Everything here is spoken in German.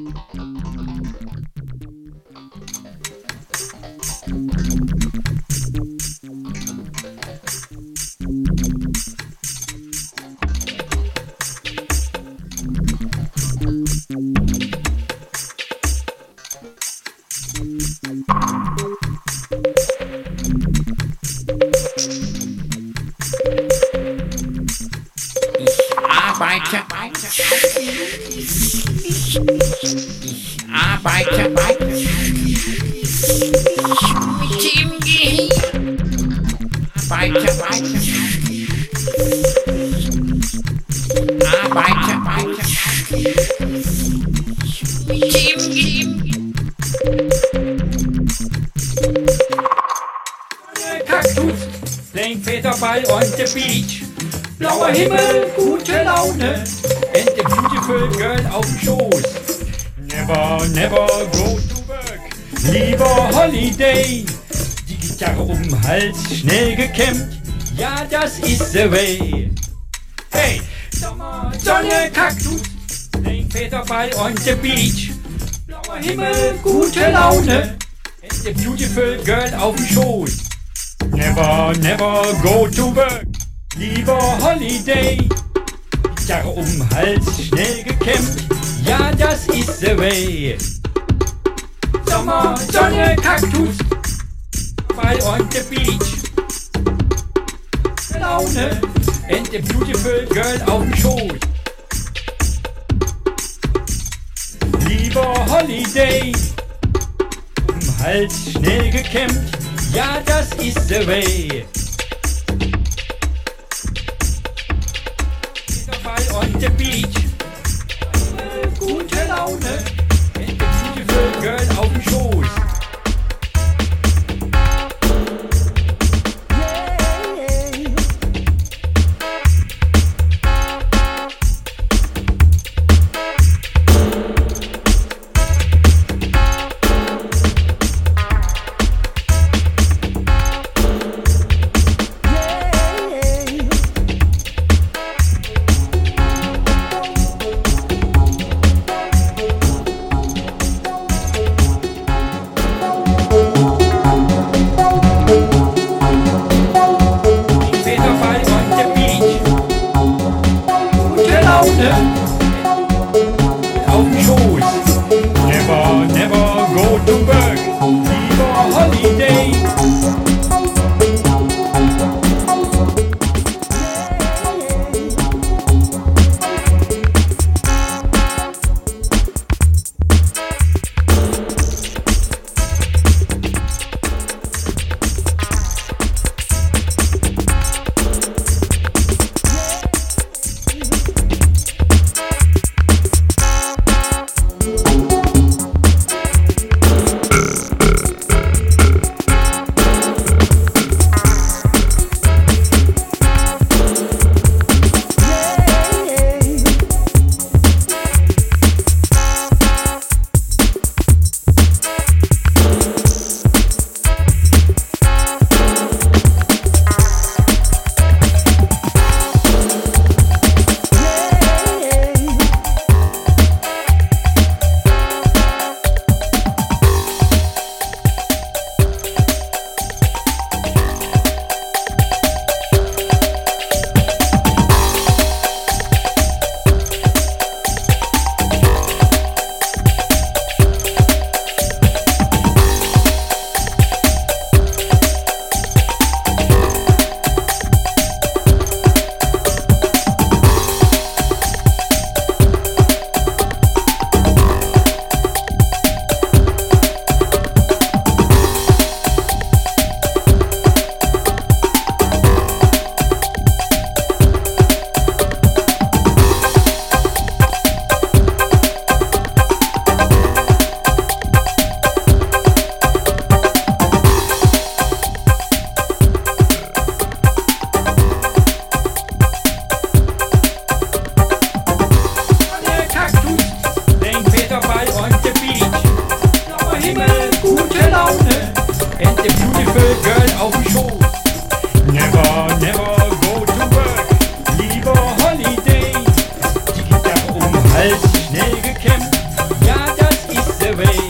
うん。Beach. Blauer Himmel, gute Laune, and a beautiful girl auf dem Schoß. Never, never go to work, lieber Holiday. Die Gitarre um den Hals, schnell gekämmt, ja, das ist the way. Hey, Sommer, Sonne, Kaktus, playing Federball on the beach. Blauer Himmel, gute Laune, and a beautiful girl auf dem Schoß. Never, never go to work. Lieber Holiday. Um den Hals, schnell gekämmt. Ja, das ist the way. Sommer, Sonne, Kaktus. Ball on the beach. Laune. And a beautiful girl auf dem Schoß. Lieber Holiday. Um Hals, schnell gekämmt. Ja, das ist the way. baby.